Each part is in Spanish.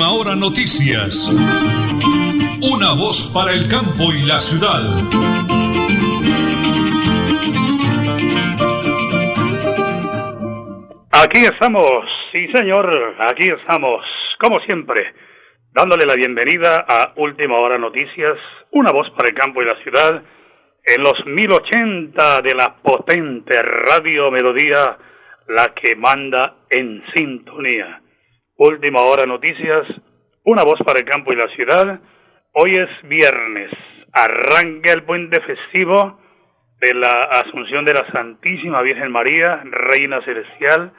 Última Hora Noticias. Una voz para el campo y la ciudad. Aquí estamos, sí señor, aquí estamos, como siempre, dándole la bienvenida a Última Hora Noticias, una voz para el campo y la ciudad, en los 1080 de la potente Radio Melodía, la que manda en sintonía. Última Hora Noticias, una voz para el campo y la ciudad. Hoy es viernes, arranca el puente festivo de la Asunción de la Santísima Virgen María, Reina Celestial,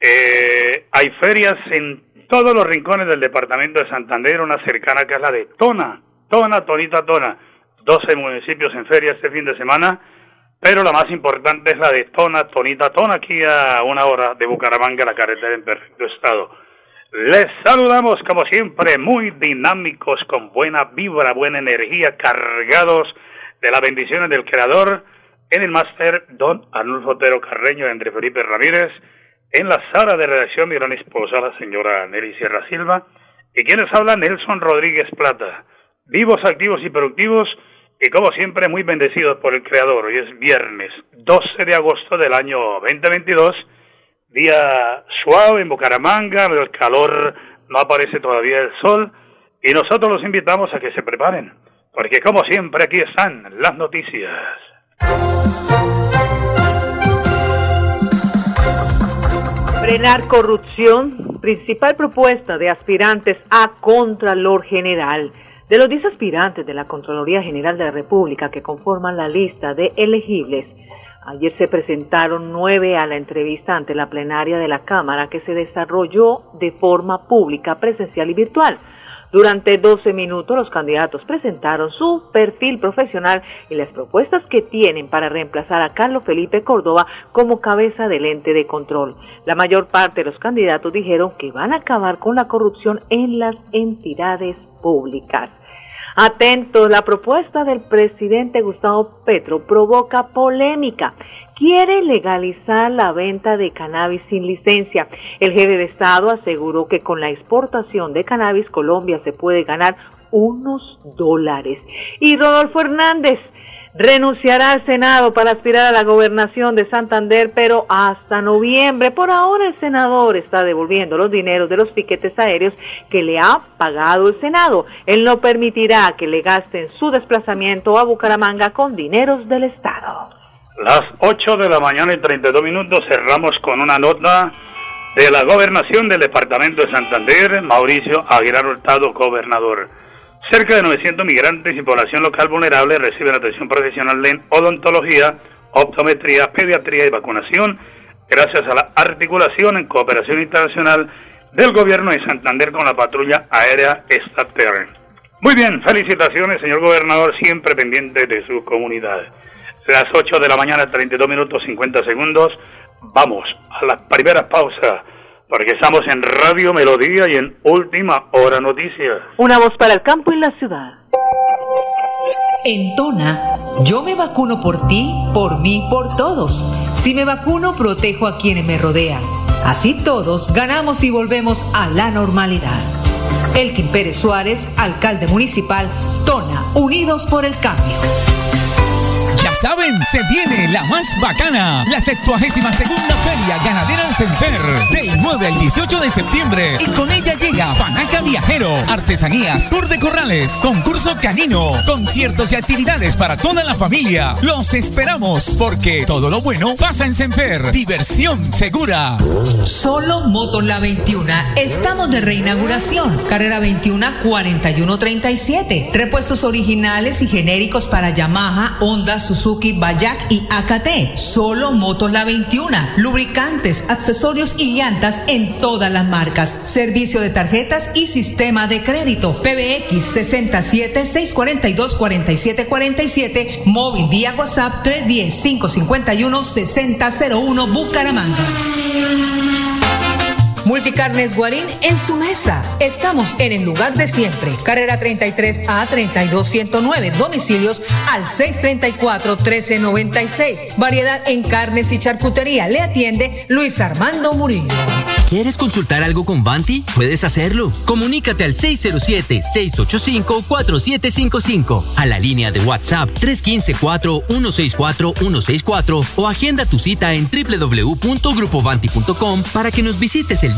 eh, hay ferias en todos los rincones del departamento de Santander, una cercana que es la de Tona, Tona, Tonita, Tona. 12 municipios en feria este fin de semana, pero la más importante es la de Tona, Tonita, Tona, aquí a una hora de Bucaramanga, la carretera en perfecto estado. Les saludamos como siempre, muy dinámicos, con buena vibra, buena energía, cargados de las bendiciones del Creador, en el máster Don Arnulfo Otero Carreño, Entre Felipe Ramírez, en la sala de redacción, mi gran esposa, la señora Nelly Sierra Silva, y quienes hablan, Nelson Rodríguez Plata. Vivos, activos y productivos, y como siempre, muy bendecidos por el Creador. Hoy es viernes 12 de agosto del año 2022, día suave en Bucaramanga, el calor no aparece todavía el sol, y nosotros los invitamos a que se preparen, porque como siempre aquí están las noticias. Frenar corrupción, principal propuesta de aspirantes a Contralor General. De los 10 aspirantes de la Contraloría General de la República que conforman la lista de elegibles, ayer se presentaron nueve a la entrevista ante la plenaria de la Cámara que se desarrolló de forma pública, presencial y virtual. Durante 12 minutos los candidatos presentaron su perfil profesional y las propuestas que tienen para reemplazar a Carlos Felipe Córdoba como cabeza del ente de control. La mayor parte de los candidatos dijeron que van a acabar con la corrupción en las entidades públicas. Atentos, la propuesta del presidente Gustavo Petro provoca polémica. Quiere legalizar la venta de cannabis sin licencia. El jefe de Estado aseguró que con la exportación de cannabis Colombia se puede ganar unos dólares. Y Rodolfo Hernández renunciará al Senado para aspirar a la gobernación de Santander, pero hasta noviembre. Por ahora el senador está devolviendo los dineros de los piquetes aéreos que le ha pagado el Senado. Él no permitirá que le gasten su desplazamiento a Bucaramanga con dineros del Estado. Las 8 de la mañana y 32 minutos cerramos con una nota de la gobernación del departamento de Santander, Mauricio Aguilar Hurtado, gobernador. Cerca de 900 migrantes y población local vulnerable reciben atención profesional en odontología, optometría, pediatría y vacunación, gracias a la articulación en cooperación internacional del gobierno de Santander con la patrulla aérea Estater. Muy bien, felicitaciones, señor gobernador, siempre pendiente de su comunidad. Las 8 de la mañana, 32 minutos 50 segundos. Vamos a la primera pausa porque estamos en Radio Melodía y en Última Hora Noticias. Una voz para el campo y la ciudad. En Tona, yo me vacuno por ti, por mí, por todos. Si me vacuno, protejo a quienes me rodean. Así todos ganamos y volvemos a la normalidad. Elkin Pérez Suárez, alcalde municipal, Tona, Unidos por el Cambio. Ya saben, se viene la más bacana, la 72 segunda Feria Ganadera de Senfer, del 9 al 18 de septiembre. Y con ella llega Panaca Viajero, artesanías, tour de corrales, concurso canino, conciertos y actividades para toda la familia. Los esperamos, porque todo lo bueno pasa en Senfer. Diversión segura. Solo Motor La 21. Estamos de reinauguración. Carrera 21 4137. Repuestos originales y genéricos para Yamaha, Honda, Suzuki Suzuki, Bayak y AKT. Solo Motos La 21. Lubricantes, accesorios y llantas en todas las marcas. Servicio de tarjetas y sistema de crédito. PBX 67 642 4747. Móvil vía WhatsApp 310 551 6001 Bucaramanga. Suzuki Carnes Guarín en su mesa. Estamos en el lugar de siempre. Carrera 33 a 32109. Domicilios al 634 1396. Variedad en carnes y charcutería. Le atiende Luis Armando Murillo. ¿Quieres consultar algo con Vanti? Puedes hacerlo. Comunícate al 607-685-4755, a la línea de WhatsApp 315-4164-164 o agenda tu cita en www.grupovanti.com para que nos visites el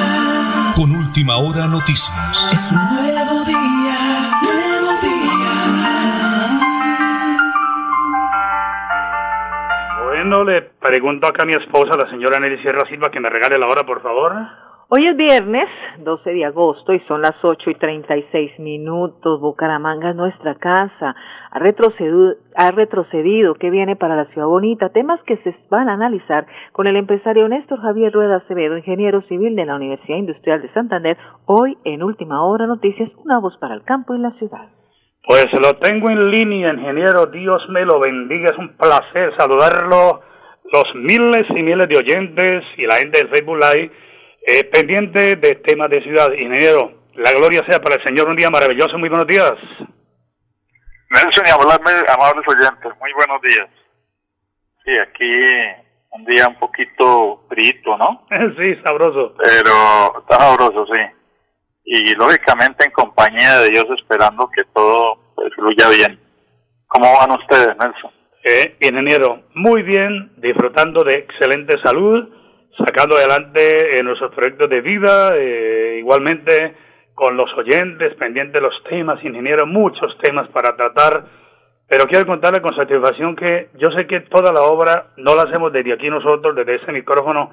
Con última hora noticias. Es un nuevo día, nuevo día. Bueno, le pregunto acá a mi esposa, la señora Nelly Sierra Silva, que me regale la hora, por favor. Hoy es viernes 12 de agosto y son las 8 y 36 minutos. Bucaramanga es nuestra casa. Ha retrocedido, ha retrocedido. ¿Qué viene para la ciudad bonita? Temas que se van a analizar con el empresario Néstor Javier Rueda Acevedo, ingeniero civil de la Universidad Industrial de Santander. Hoy en Última Hora Noticias, una voz para el campo y la ciudad. Pues lo tengo en línea, ingeniero. Dios me lo bendiga. Es un placer saludarlo. Los miles y miles de oyentes y la gente del Facebook eh, pendiente de temas de ciudad. Ingeniero, la gloria sea para el Señor. Un día maravilloso. Muy buenos días. Nelson y amables, amables oyentes, muy buenos días. Sí, aquí un día un poquito frito, ¿no? sí, sabroso. Pero está sabroso, sí. Y lógicamente en compañía de Dios esperando que todo pues, fluya bien. ¿Cómo van ustedes, Nelson? Eh, ingeniero, muy bien, disfrutando de excelente salud, sacando adelante eh, nuestros proyectos de vida, eh, igualmente con los oyentes, pendientes de los temas, ingeniero, muchos temas para tratar, pero quiero contarle con satisfacción que yo sé que toda la obra no la hacemos desde aquí nosotros, desde ese micrófono,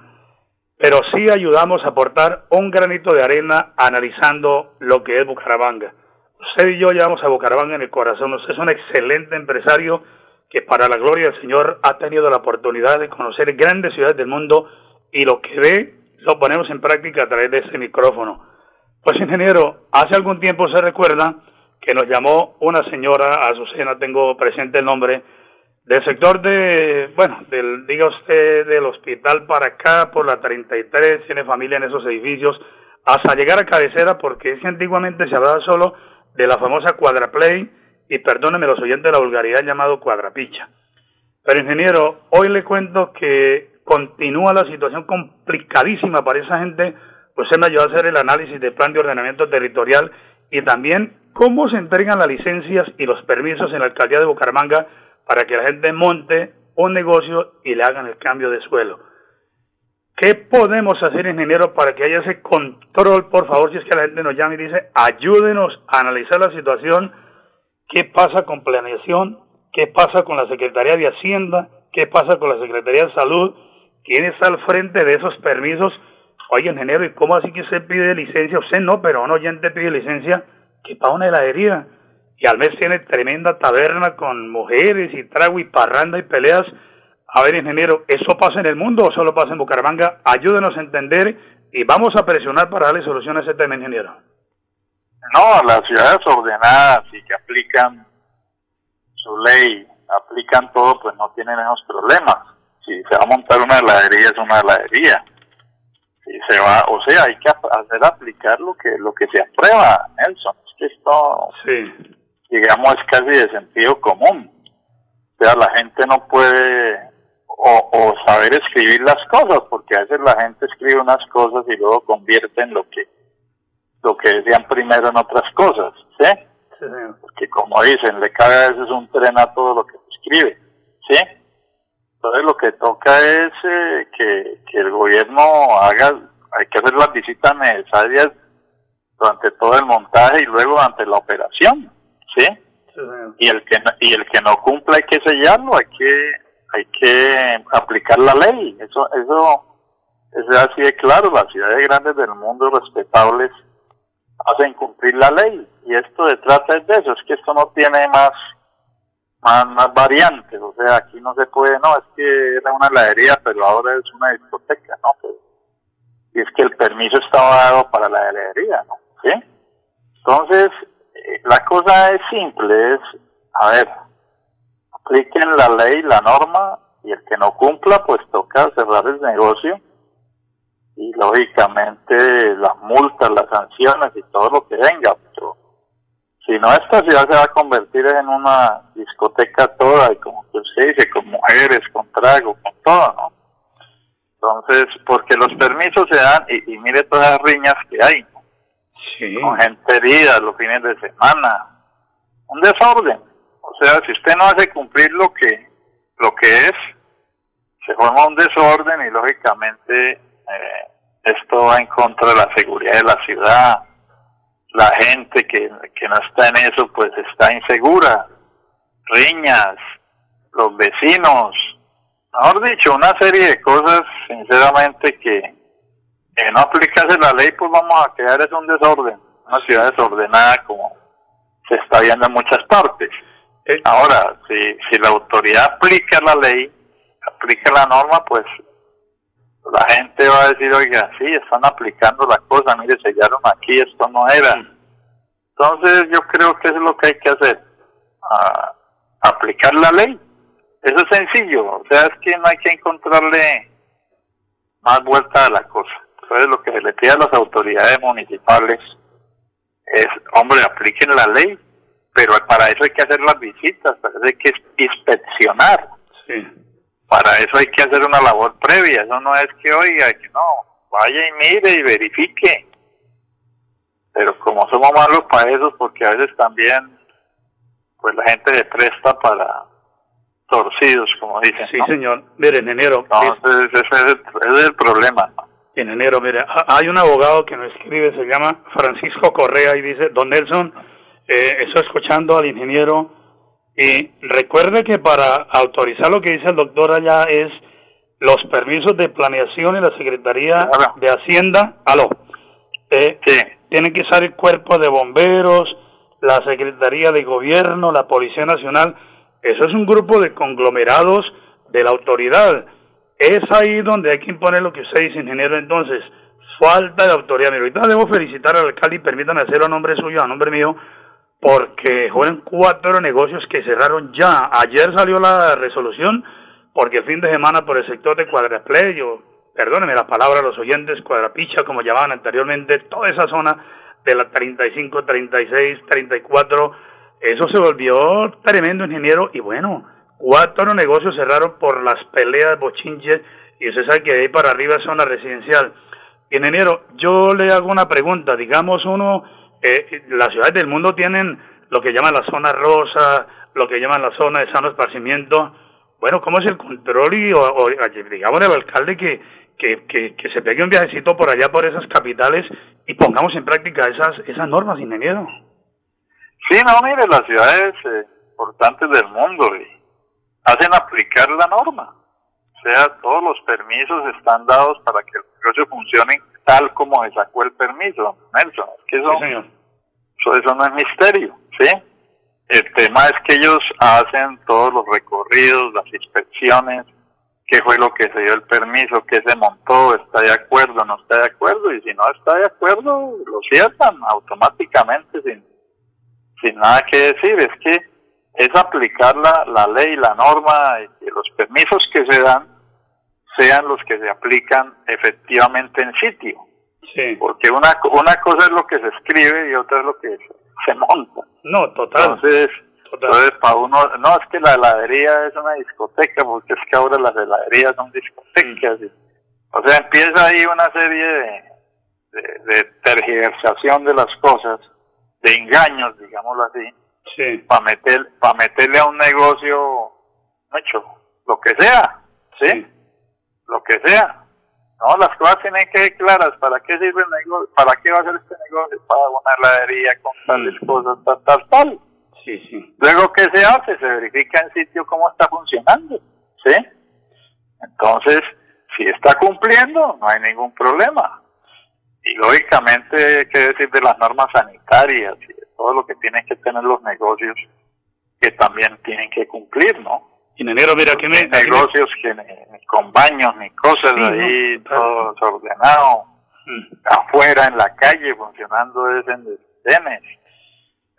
pero sí ayudamos a aportar un granito de arena analizando lo que es Bucaramanga. Usted y yo llevamos a Bucaramanga en el corazón, usted es un excelente empresario que para la gloria del Señor ha tenido la oportunidad de conocer grandes ciudades del mundo y lo que ve lo ponemos en práctica a través de ese micrófono. Pues ingeniero, hace algún tiempo se recuerda que nos llamó una señora, Azucena, tengo presente el nombre, del sector de, bueno, del, diga usted, del hospital para acá, por la 33, tiene familia en esos edificios, hasta llegar a cabecera, porque es antiguamente se hablaba solo de la famosa cuadraplay, y perdónenme los oyentes de la vulgaridad llamado cuadrapicha. Pero ingeniero, hoy le cuento que continúa la situación complicadísima para esa gente, pues se me ayudó a hacer el análisis del plan de ordenamiento territorial y también cómo se entregan las licencias y los permisos en la alcaldía de Bucaramanga para que la gente monte un negocio y le hagan el cambio de suelo. ¿Qué podemos hacer, ingeniero, para que haya ese control? Por favor, si es que la gente nos llama y dice, ayúdenos a analizar la situación, qué pasa con planeación, qué pasa con la Secretaría de Hacienda, qué pasa con la Secretaría de Salud, quién está al frente de esos permisos. Oye, ingeniero, ¿y cómo así que usted pide licencia? Usted no, pero un oyente pide licencia que para una heladería. Y al mes tiene tremenda taberna con mujeres y trago y parranda y peleas. A ver, ingeniero, ¿eso pasa en el mundo o solo pasa en Bucaramanga? Ayúdenos a entender y vamos a presionar para darle solución a ese tema, ingeniero. No, las ciudades ordenadas y que aplican su ley, aplican todo, pues no tienen esos problemas. Si se va a montar una heladería, es una heladería. Si se va, o sea, hay que hacer aplicar lo que lo que se aprueba, Nelson. Es que esto, Sí. digamos, es casi de sentido común. O sea, la gente no puede o, o saber escribir las cosas, porque a veces la gente escribe unas cosas y luego convierte en lo que lo que decían primero en otras cosas, ¿sí? Porque como dicen, le cae a veces un tren a todo lo que escribe, ¿sí? Entonces lo que toca es eh, que, que el gobierno haga, hay que hacer las visitas necesarias durante todo el montaje y luego durante la operación, ¿sí? y el que no, y el que no cumpla hay que sellarlo, hay que hay que aplicar la ley. Eso eso es así de claro. Las ciudades grandes del mundo respetables hacen cumplir la ley y esto se trata de eso. Es que esto no tiene más más, variantes. O sea, aquí no se puede. No, es que era una heladería, pero ahora es una discoteca, no. y es que el permiso estaba dado para la heladería, ¿no? ¿Sí? Entonces la cosa es simple, es, a ver, apliquen la ley, la norma, y el que no cumpla, pues toca cerrar el negocio y lógicamente las multas, las sanciones y todo lo que venga. Si no, esta ciudad se va a convertir en una discoteca toda, y como usted dice, con mujeres, con trago, con todo, ¿no? Entonces, porque los permisos se dan, y, y mire todas las riñas que hay, con gente herida los fines de semana. Un desorden. O sea, si usted no hace cumplir lo que, lo que es, se forma un desorden y lógicamente eh, esto va en contra de la seguridad de la ciudad. La gente que, que no está en eso pues está insegura. Riñas, los vecinos, mejor dicho, una serie de cosas sinceramente que, que no aplicase la ley, pues vamos a crear es un desorden, una ciudad desordenada como se está viendo en muchas partes. Eh, Ahora, si, si la autoridad aplica la ley, aplica la norma, pues la gente va a decir, oiga, sí, están aplicando la cosa, mire, sellaron aquí, esto no era. Entonces yo creo que eso es lo que hay que hacer, aplicar la ley. Eso es sencillo, o sea, es que no hay que encontrarle más vuelta a la cosa. Entonces lo que se le pide a las autoridades municipales es, hombre, apliquen la ley, pero para eso hay que hacer las visitas, para eso hay que inspeccionar. Para eso hay que hacer una labor previa, eso no es que oiga, que no, vaya y mire y verifique. Pero como somos malos para eso, porque a veces también, pues la gente se presta para torcidos, como dicen. Sí, señor. Miren, en enero. Entonces, ese es el, problema. En enero, mire, hay un abogado que nos escribe, se llama Francisco Correa, y dice, don Nelson, eh, estoy escuchando al ingeniero, y recuerde que para autorizar lo que dice el doctor allá es los permisos de planeación y la Secretaría de Hacienda, aló, eh, sí. tienen que ser el cuerpo de bomberos, la Secretaría de Gobierno, la Policía Nacional, eso es un grupo de conglomerados de la autoridad. Es ahí donde hay que imponer lo que usted dice, ingeniero. Entonces, falta de autoridad. Mira, ahorita debo felicitar al alcalde y permítanme hacerlo a nombre suyo, a nombre mío, porque fueron cuatro negocios que cerraron ya. Ayer salió la resolución, porque el fin de semana por el sector de Cuadrapleyo, perdónenme la palabra a los oyentes, Cuadrapicha, como llamaban anteriormente, toda esa zona de la 35, 36, 34, eso se volvió tremendo, ingeniero, y bueno, cuatro negocios cerraron por las peleas, bochinches, y usted sabe que de ahí para arriba es zona residencial. Ingeniero, yo le hago una pregunta, digamos uno, eh, las ciudades del mundo tienen lo que llaman la zona rosa, lo que llaman la zona de sano esparcimiento, bueno, ¿cómo es el control y, o, digamos, el alcalde que, que, que, que, se pegue un viajecito por allá, por esas capitales, y pongamos en práctica esas, esas normas, ingeniero? Sí, no, mire, las ciudades eh, importantes del mundo hacen aplicar la norma. O sea, todos los permisos están dados para que el negocio funcione tal como se sacó el permiso, Nelson. Es que eso, eso, eso no es misterio, ¿sí? El tema es que ellos hacen todos los recorridos, las inspecciones, qué fue lo que se dio el permiso, qué se montó, está de acuerdo, no está de acuerdo, y si no está de acuerdo, lo cierran automáticamente sin sin nada que decir, es que es aplicar la, la ley, la norma y que los permisos que se dan sean los que se aplican efectivamente en sitio. Sí. Porque una, una cosa es lo que se escribe y otra es lo que se, monta. No, total. Entonces, entonces para uno, no es que la heladería es una discoteca, porque es que ahora las heladerías son discotecas. o sea, empieza ahí una serie de, de, de tergiversación de las cosas de engaños, digámoslo así, Sí. para meter, para meterle a un negocio, hecho, lo que sea, ¿sí? Lo que sea. No, las cosas tienen que ser claras. ¿Para qué sirve el negocio? ¿Para qué va a ser este negocio? Para una heladería con tales cosas, tal, tal, tal. Sí, sí. Luego, ¿qué se hace? Se verifica en sitio cómo está funcionando, ¿sí? Entonces, si está cumpliendo, no hay ningún problema. Y lógicamente, ¿qué decir de las normas sanitarias de todo lo que tienen que tener los negocios que también tienen que cumplir, ¿no? Ingeniero, mira, aquí me... negocios que ni, ni con baños ni cosas Sí, ahí, todo desordenado, Mm. afuera en la calle funcionando es en desdenes.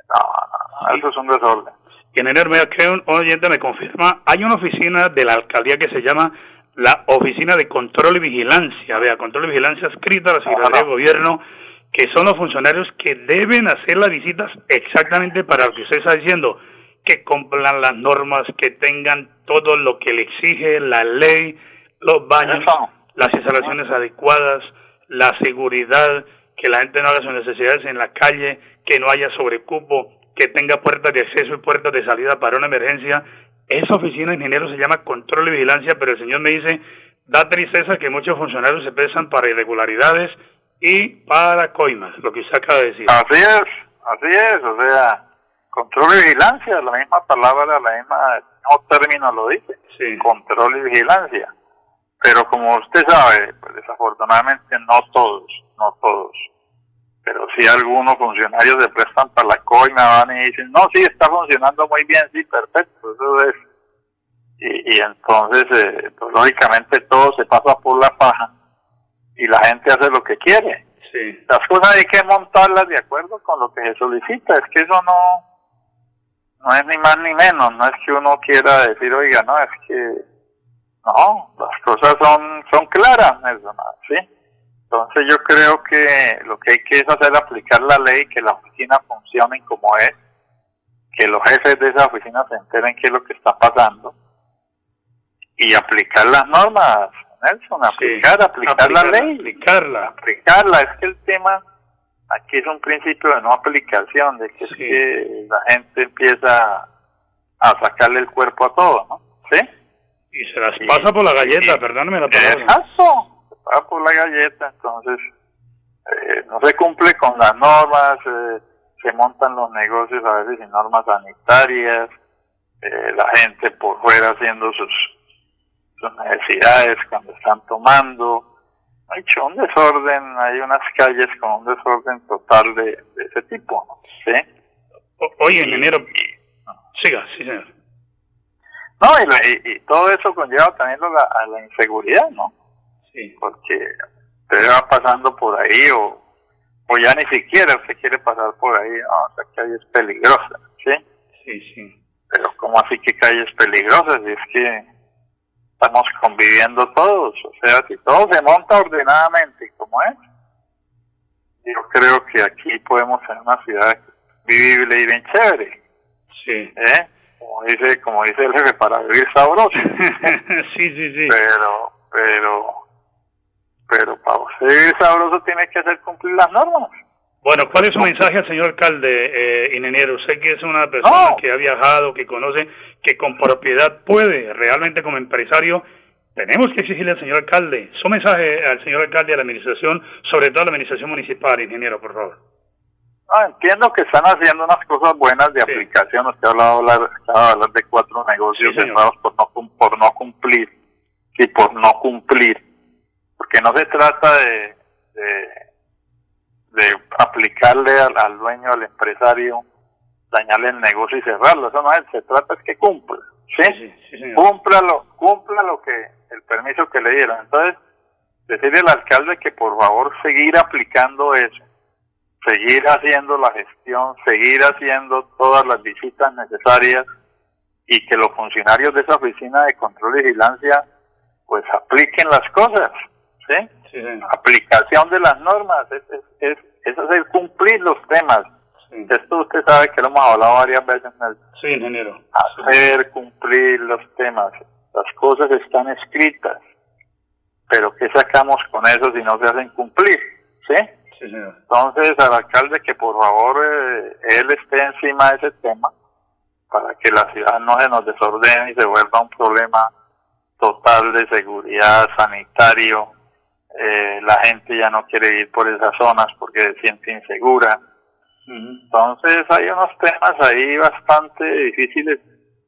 No, no, no, eso es un desorden. Ingeniero, mira, que un oyente me confirma, hay una oficina de la alcaldía que se llama la Oficina de Control y Vigilancia, vea, Control y Vigilancia escrita a la Secretaría de Gobierno, que son los funcionarios que deben hacer las visitas exactamente para lo que usted está diciendo, que cumplan las normas, que tengan todo lo que le exige la ley, los baños, las instalaciones adecuadas, la seguridad, que la gente no haga sus necesidades en la calle, que no haya sobrecupo, que tenga puertas de acceso y puertas de salida para una emergencia. Esa oficina de ingeniero se llama control y vigilancia, pero el señor me dice, da tristeza que muchos funcionarios se pesan para irregularidades y para coimas, lo que usted acaba de decir. Así es, así es, o sea, control y vigilancia, la misma palabra, la misma, el mismo término lo dice, Sí. control y vigilancia. Pero como usted sabe, pues desafortunadamente no todos, no todos, pero sí algunos funcionarios se prestan para la coima, van y dicen, no, sí, está funcionando muy bien, sí, perfecto, eso es. Y, y entonces, eh, pues, lógicamente todo se pasa por la paja y la gente hace lo que quiere Sí. las cosas hay que montarlas de acuerdo con lo que se solicita. Es que eso no, no es ni más ni menos. No es que uno quiera decir, oiga, no, es que no, las cosas son, son claras, ¿sí? Entonces yo creo que lo que hay que es hacer aplicar la ley, que la oficina funcione como es, que los jefes de esa oficina se enteren qué es lo que está pasando y aplicar las normas, Nelson, aplicar, aplicar la ley Aplicarla. aplicarla. Es que el tema aquí es un principio de no aplicación, de que, es que la gente empieza a sacarle el cuerpo a todo, ¿no? ¿Sí? Y se las pasa por la galleta, Sí. perdóneme la palabra. Exacto, se paga por la galleta, entonces eh, no se cumple con las normas, eh, se montan los negocios a veces sin normas sanitarias, eh, la gente por fuera haciendo sus, sus necesidades cuando están tomando. Hay hecho un desorden, hay unas calles con un desorden total de, de ese tipo, ¿no? ¿sí? O- oye, ingeniero, siga, sí, señor. No, y, y- todo eso conlleva también a la, a la inseguridad, ¿no? Sí. porque usted va pasando por ahí o, o ya ni siquiera usted quiere pasar por ahí, no, esa calle es peligrosa, ¿sí? Sí, sí. Pero ¿cómo así que calles peligrosas? Y es que estamos conviviendo todos, o sea, si todo se monta ordenadamente como es, yo creo que aquí podemos tener una ciudad vivible y bien chévere, Sí. ¿eh? Como dice, como dice el jefe, para vivir sabroso. sí, sí, sí. pero, pero, pero para usted vivir sabroso tiene que hacer cumplir las normas. Bueno, ¿cuál es su mensaje al señor alcalde, eh, ingeniero? Usted que es una persona No. que ha viajado, que conoce, que con propiedad puede, realmente como empresario, tenemos que exigirle al señor alcalde, su mensaje al señor alcalde a la administración, sobre todo a la administración municipal, ingeniero, por favor. No, entiendo que están haciendo unas cosas buenas de Sí. aplicación. Usted ha hablado hablar, de cuatro negocios Sí, cerrados por no, por no cumplir y por no cumplir. Porque no se trata de, de, de aplicarle al, al dueño, al empresario, dañarle el negocio y cerrarlo. Eso no es, se trata es que cumpla. ¿sí? Sí, sí, señor. cúmplalo, cumpla lo que, el permiso que le dieron. Entonces, decirle al alcalde que por favor seguir aplicando eso, seguir haciendo la gestión, seguir haciendo todas las visitas necesarias y que los funcionarios de esa oficina de control y vigilancia pues apliquen las cosas, ¿sí? Aplicación de las normas, es, es, hacer cumplir los temas. Sí, Esto usted sabe que lo hemos hablado varias veces en el Sí, ingeniero. hacer cumplir los temas. Las cosas están escritas, pero ¿qué sacamos con eso si no se hacen cumplir? ¿Sí? Entonces, al alcalde que por favor eh, él esté encima de ese tema para que la ciudad no se nos desordene y se vuelva un problema total de seguridad sanitario. Eh, la gente ya no quiere ir por esas zonas porque se siente insegura. Entonces hay unos temas ahí bastante difíciles,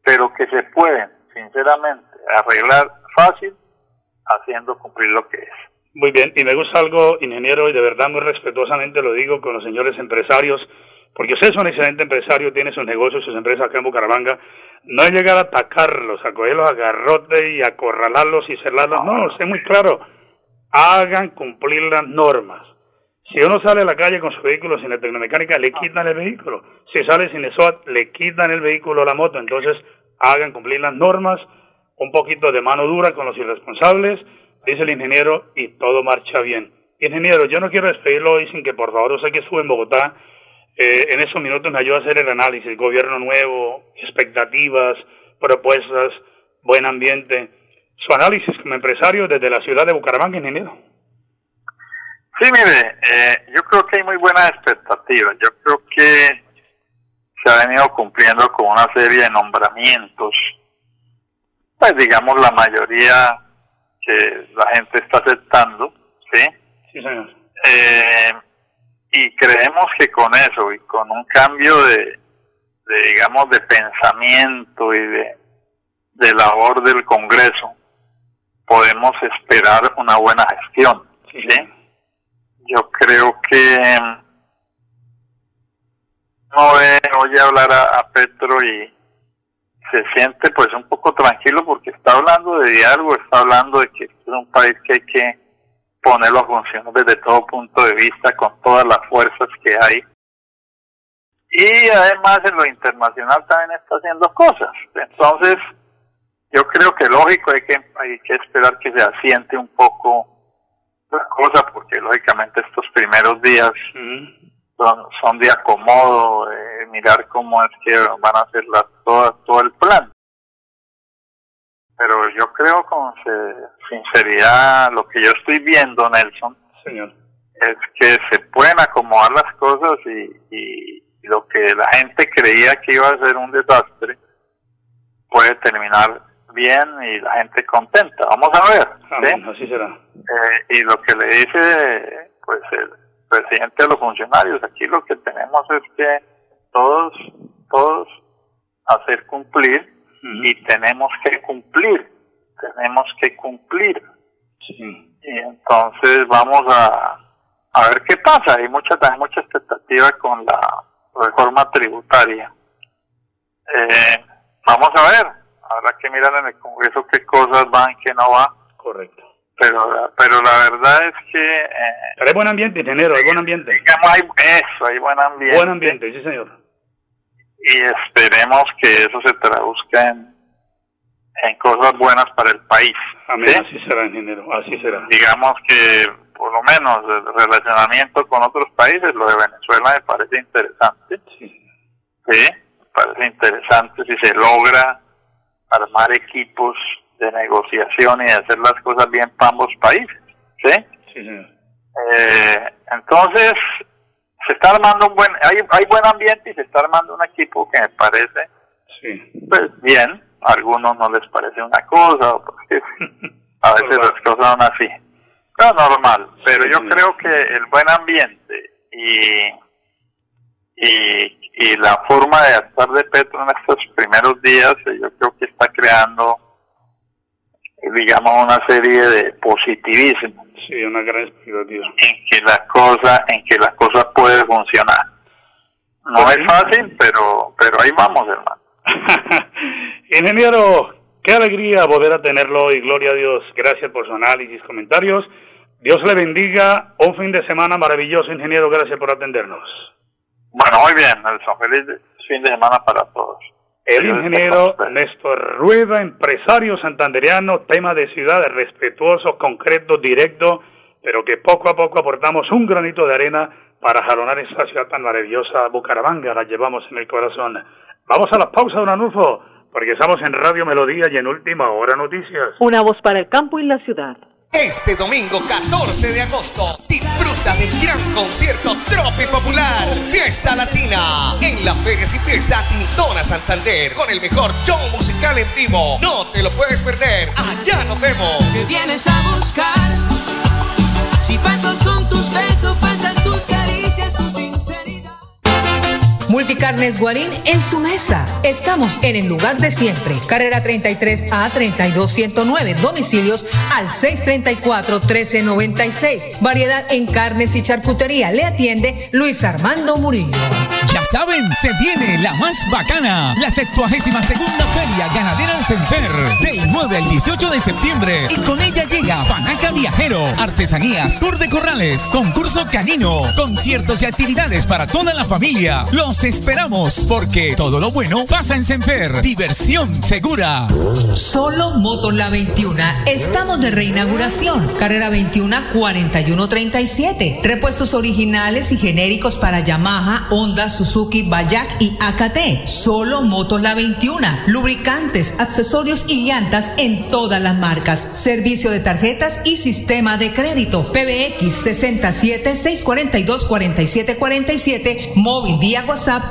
pero que se pueden, sinceramente, arreglar fácil haciendo cumplir lo que es. Muy bien, y me gusta algo, ingeniero, y de verdad muy respetuosamente lo digo con los señores empresarios, porque usted es un excelente empresario, tiene sus negocios, sus empresas acá en Bucaramanga, no es llegar a atacarlos, a cogerlos a garrote y acorralarlos y cerrarlos, no, usted muy claro, hagan cumplir las normas. Si uno sale a la calle con su vehículo sin la tecnomecánica, le quitan el vehículo. Si sale sin el SOAT, le quitan el vehículo a la moto. Entonces, hagan cumplir las normas, un poquito de mano dura con los irresponsables, dice el ingeniero, y todo marcha bien. Ingeniero, yo no quiero despedirlo hoy sin que por favor usted que estuvo en Bogotá, eh, en esos minutos me ayude a hacer el análisis, gobierno nuevo, expectativas, propuestas, buen ambiente. Su análisis como empresario desde la ciudad de Bucaramanga, ingeniero. Sí, mire, eh, yo creo que hay muy buenas expectativas. Yo creo que se ha venido cumpliendo con una serie de nombramientos. Pues digamos la mayoría que la gente está aceptando, ¿sí? Sí, señor. Eh, y creemos que con eso y con un cambio de, digamos, de pensamiento y de, de labor del Congreso, podemos esperar una buena gestión, ¿sí? Yo creo que no oye hablar a Petro y se siente pues un poco tranquilo porque está hablando de diálogo, está hablando de que es un país que hay que ponerlo a funcionar desde todo punto de vista, con todas las fuerzas que hay. Y además en lo internacional también está haciendo cosas. Entonces, yo creo que lógico hay que, hay que esperar que se asiente un poco la cosa, porque lógicamente estos primeros días son, son de acomodo, mirar cómo es que van a hacer las, todo, todo el plan. Pero yo creo con sinceridad, lo que yo estoy viendo, Nelson, Señor. es que se pueden acomodar las cosas y, y, lo que la gente creía que iba a ser un desastre puede terminar bien y la gente contenta. Vamos a ver. Así será. Eh, y lo que le dice pues el presidente a los funcionarios, aquí lo que tenemos es que todos, todos hacer cumplir y tenemos que cumplir, tenemos que cumplir. Y entonces vamos a, a ver qué pasa. Hay mucha, hay mucha expectativa con la reforma tributaria. Eh, vamos a ver, habrá que mirar en el Congreso qué cosas van, qué no va. Correcto. Pero, pero la verdad es que... Eh, pero hay buen ambiente, ingeniero, hay buen ambiente. Digamos, hay, eso, hay buen ambiente. Buen ambiente, sí señor y esperemos que eso se traduzca en, en cosas buenas para el país. Amén, así será, ingeniero, así será. Digamos que por lo menos el relacionamiento con otros países, lo de Venezuela me parece interesante. Sí. Sí, me parece interesante si se logra armar equipos de negociación y de hacer las cosas bien para ambos países. ¿Sí? Sí, señor. Eh, entonces, se está armando un buen, hay, hay buen ambiente y se está armando un equipo que me parece, sí. pues bien, a algunos no les parece una cosa, porque a veces las cosas son así, pero normal, pero yo creo que el buen ambiente y, y, y la forma de actuar de Petro en estos primeros días, yo creo que está creando, digamos, una serie de positivismo Sí, una gran expectativa. En que la cosa, en que la cosa puede funcionar. No es fácil, pero, pero ahí vamos, hermano. Ingeniero, qué alegría volver a tenerlo y gloria a Dios. Gracias por su análisis, comentarios. Dios le bendiga. Un fin de semana maravilloso, ingeniero. Gracias por atendernos. Bueno, muy bien, Nelson. Feliz fin de semana para todos. El ingeniero Néstor Rueda, empresario santanderiano, tema de ciudad respetuoso, concreto, directo, pero que poco a poco aportamos un granito de arena para jalonar esta ciudad tan maravillosa, Bucaramanga, la llevamos en el corazón. Vamos a la pausa, don Anulfo, porque estamos en Radio Melodía y en Última Hora Noticias. Una voz para el campo y la ciudad. Este domingo 14 de agosto, disfruta del gran concierto Tropi Popular, Fiesta Latina, en la Ferias y Fiesta Tintona Santander, con el mejor show musical en vivo. No te lo puedes perder, allá nos vemos. ¿Qué vienes a buscar? Si falsos Multicarnes Guarín en su mesa. Estamos en el lugar de siempre. Carrera 33 a 32109. Domicilios al 634 1396. Variedad en carnes y charcutería. Le atiende Luis Armando Murillo. Ya saben, se viene la más bacana, la 72 segunda Feria Ganadera de Senfer, del 9 al 18 de septiembre. Y con ella llega Panaca Viajero, artesanías, tour de corrales, concurso canino, conciertos y actividades para toda la familia. Los esperamos, porque todo lo bueno pasa en Senfer. Diversión segura. Solo Motor La 21. Estamos de reinauguración. Carrera 21 4137. Repuestos originales y genéricos para Yamaha, Honda, Suzuki, Bayak y AKT. Solo Motos La 21. Lubricantes, accesorios y llantas en todas las marcas. Servicio de tarjetas y sistema de crédito. PBX 67 642 4747. Móvil vía WhatsApp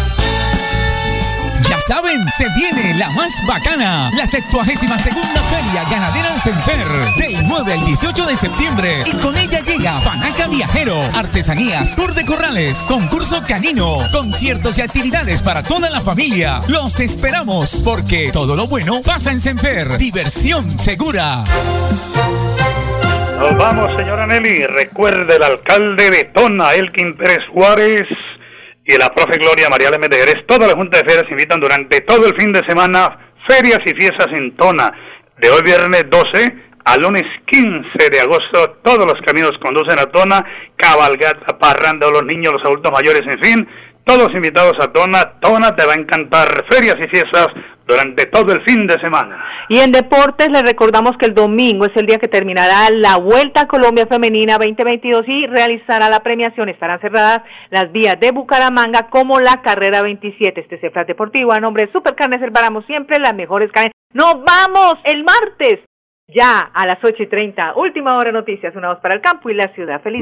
Ya saben, se viene la más bacana, la 72 segunda Feria Ganadera de Senfer, del 9 al 18 de septiembre. Y con ella llega Panaca Viajero, artesanías, tour de corrales, concurso canino, conciertos y actividades para toda la familia. Los esperamos, porque todo lo bueno pasa en Senfer. Diversión segura. Nos vamos, señora Nelly. Recuerde el alcalde de Tona, Elkin Pérez Juárez y la profe Gloria María de Medegueres, toda la Junta de Ferias invitan durante todo el fin de semana ferias y fiestas en Tona. De hoy viernes 12 al lunes 15 de agosto, todos los caminos conducen a Tona, cabalgata, parranda de los niños, los adultos mayores, en fin, todos invitados a Tona. Tona te va a encantar ferias y fiestas durante todo el fin de semana. Y en deportes les recordamos que el domingo es el día que terminará la Vuelta a Colombia Femenina 2022 y realizará la premiación. Estarán cerradas las vías de Bucaramanga como la carrera 27. Este es el deportivo a nombre de Supercarnes El Baramo, siempre las mejores carnes. ¡Nos vamos el martes! Ya a las 8 y 30. Última hora noticias, una voz para el campo y la ciudad. Feliz.